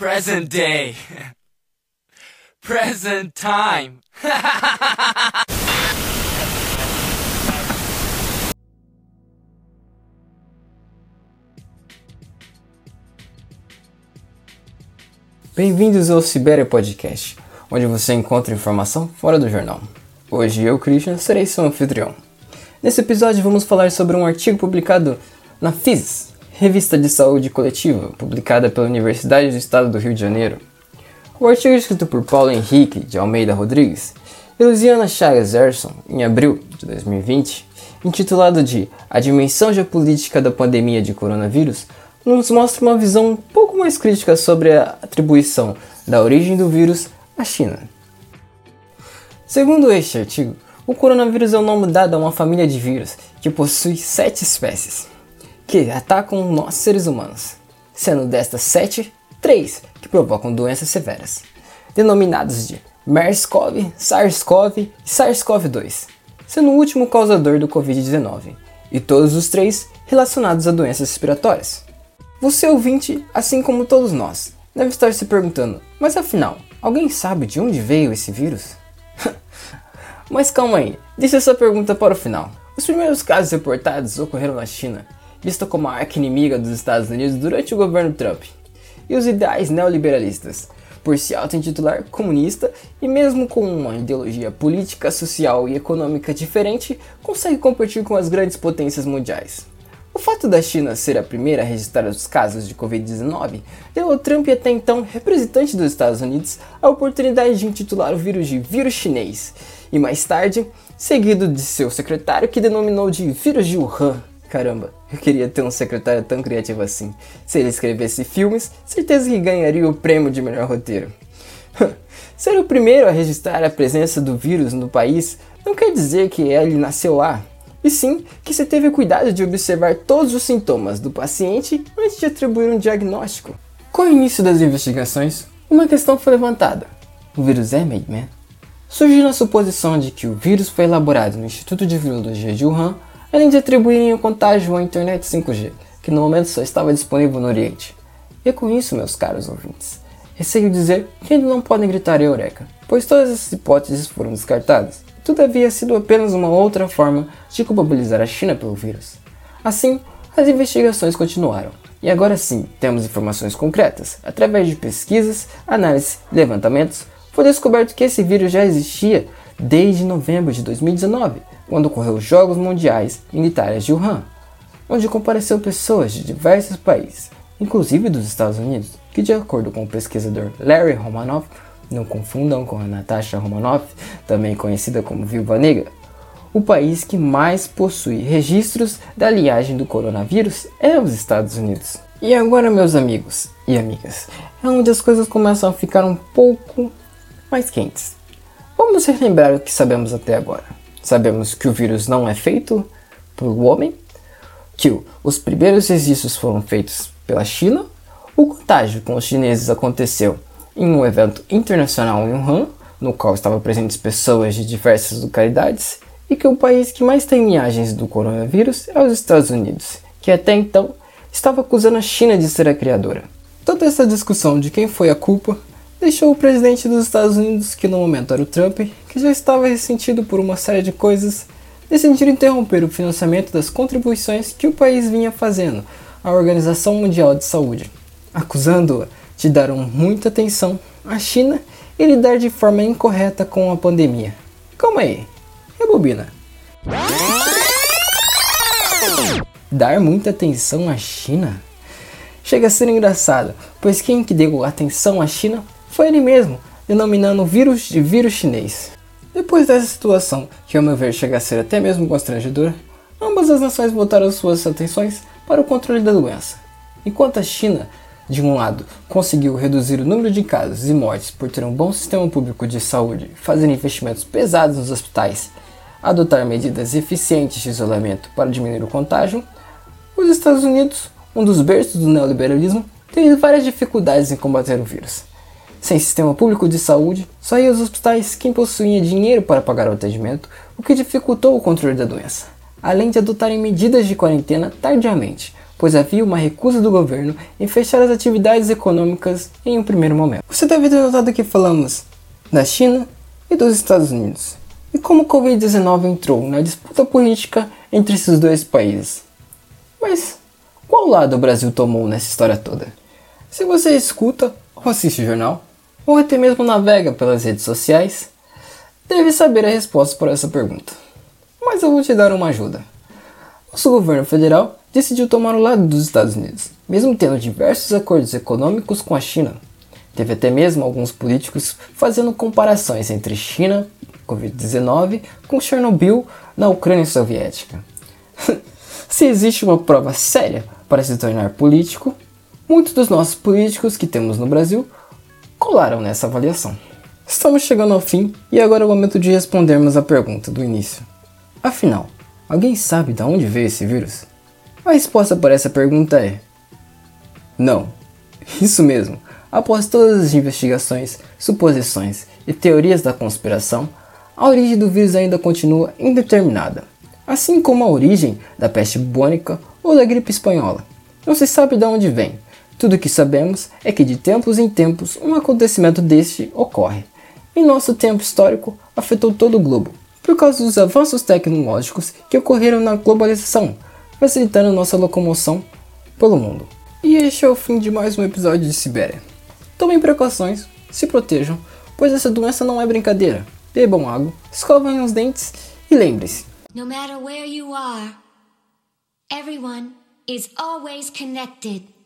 Present day. Present time. Bem-vindos ao Sibéria Podcast, onde você encontra informação fora do jornal. Hoje eu, Christian, serei seu anfitrião. Nesse episódio vamos falar sobre um artigo publicado na FIS, Revista de Saúde Coletiva, publicada pela Universidade do Estado do Rio de Janeiro. O artigo escrito por Paulo Henrique de Almeida Rodrigues e Luciana Chagas Erson, em abril de 2020, intitulado de A Dimensão Geopolítica da Pandemia de Coronavírus, nos mostra uma visão um pouco mais crítica sobre a atribuição da origem do vírus à China. Segundo este artigo, o coronavírus é o nome dado a uma família de vírus que possui sete espécies que atacam nós seres humanos, sendo destas sete, três que provocam doenças severas, denominados de MERS-CoV, SARS-CoV e SARS-CoV-2, sendo o último causador do Covid-19, e todos os três relacionados a doenças respiratórias. Você ouvinte, assim como todos nós, deve estar se perguntando: mas afinal, alguém sabe de onde veio esse vírus? mas calma aí, deixa essa pergunta para o final. Os primeiros casos reportados ocorreram na China, vista como a arqui-inimiga dos Estados Unidos durante o governo Trump, e os ideais neoliberalistas, por se auto-intitular comunista e mesmo com uma ideologia política, social e econômica diferente, consegue competir com as grandes potências mundiais. O fato da China ser a primeira a registrar os casos de Covid-19 deu ao Trump até então representante dos Estados Unidos a oportunidade de intitular o vírus de vírus chinês, e mais tarde, seguido de seu secretário que denominou de vírus de Wuhan. Caramba, eu queria ter um secretário tão criativo assim. Se ele escrevesse filmes, certeza que ganharia o prêmio de melhor roteiro. Ser o primeiro a registrar a presença do vírus no país não quer dizer que ele nasceu lá, e sim que se teve cuidado de observar todos os sintomas do paciente antes de atribuir um diagnóstico. Com o início das investigações, uma questão foi levantada: o vírus é made man? Surgiu a suposição de que o vírus foi elaborado no Instituto de Virologia de Wuhan, além de atribuírem o contágio à internet 5G, que no momento só estava disponível no Oriente. E com isso, meus caros ouvintes, receio dizer que ainda não podem gritar eureka, pois todas essas hipóteses foram descartadas tudo havia sido apenas uma outra forma de culpabilizar a China pelo vírus. Assim, as investigações continuaram. E agora sim, temos informações concretas. Através de pesquisas, análises e levantamentos, foi descoberto que esse vírus já existia desde novembro de 2019, quando ocorreu os Jogos Mundiais Militares de Wuhan, onde compareceu pessoas de diversos países, inclusive dos Estados Unidos, que de acordo com o pesquisador Larry Romanoff, não confundam com a Natasha Romanoff, também conhecida como Viúva Negra. O país que mais possui registros da linhagem do coronavírus é os Estados Unidos. E agora, meus amigos e amigas, é onde as coisas começam a ficar um pouco mais quentes. Vamos relembrar o que sabemos até agora. Sabemos que o vírus não é feito pelo homem, que os primeiros registros foram feitos pela China, o contágio com os chineses aconteceu em um evento internacional em Wuhan, no qual estavam presentes pessoas de diversas localidades, e que o país que mais tem linhagens do coronavírus é os Estados Unidos, que até então estava acusando a China de ser a criadora. Toda essa discussão de quem foi a culpa deixou o presidente dos Estados Unidos, que no momento era o Trump, que já estava ressentido por uma série de coisas, decidir interromper o financiamento das contribuições que o país vinha fazendo à Organização Mundial de Saúde, acusando-a de dar muita atenção à China e lidar de forma incorreta com a pandemia. Calma aí, rebobina. Dar muita atenção à China? Chega a ser engraçado, pois quem que deu atenção à China foi ele mesmo, denominando o vírus de vírus chinês. Depois dessa situação, que ao meu ver chega a ser até mesmo constrangedora, ambas as nações voltaram suas atenções para o controle da doença. Enquanto a China de um lado, conseguiu reduzir o número de casos e mortes por ter um bom sistema público de saúde, fazer investimentos pesados nos hospitais, adotar medidas eficientes de isolamento para diminuir o contágio, os Estados Unidos, um dos berços do neoliberalismo, teve várias dificuldades em combater o vírus. Sem sistema público de saúde, só ia aos hospitais quem possuía dinheiro para pagar o atendimento, o que dificultou o controle da doença, além de adotarem medidas de quarentena tardiamente, pois havia uma recusa do governo em fechar as atividades econômicas em um primeiro momento. Você deve ter notado que falamos da China e dos Estados Unidos, e como o Covid-19 entrou na disputa política entre esses dois países. Mas qual lado o Brasil tomou nessa história toda? Se você escuta ou assiste o jornal, ou até mesmo navega pelas redes sociais, deve saber a resposta para essa pergunta. Mas eu vou te dar uma ajuda. Nosso governo federal decidiu tomar o lado dos Estados Unidos, mesmo tendo diversos acordos econômicos com a China. Teve até mesmo alguns políticos fazendo comparações entre China, Covid-19, com Chernobyl na Ucrânia Soviética. se existe uma prova séria para se tornar político, muitos dos nossos políticos que temos no Brasil colaram nessa avaliação. Estamos chegando ao fim e agora é o momento de respondermos a pergunta do início. Afinal, alguém sabe de onde veio esse vírus? A resposta para essa pergunta é: Não. Isso mesmo. Após todas as investigações, suposições e teorias da conspiração, a origem do vírus ainda continua indeterminada, assim como a origem da peste bubônica ou da gripe espanhola. Não se sabe de onde vem. Tudo o que sabemos é que de tempos em tempos um acontecimento deste ocorre. Em nosso tempo histórico, afetou todo o globo, por causa dos avanços tecnológicos que ocorreram na globalização, facilitando nossa locomoção pelo mundo. E este é o fim de mais um episódio de Sibéria. Tomem precauções, se protejam, pois essa doença não é brincadeira. Bebam água, escovem os dentes e lembre-se: No matter where you are, everyone is always connected.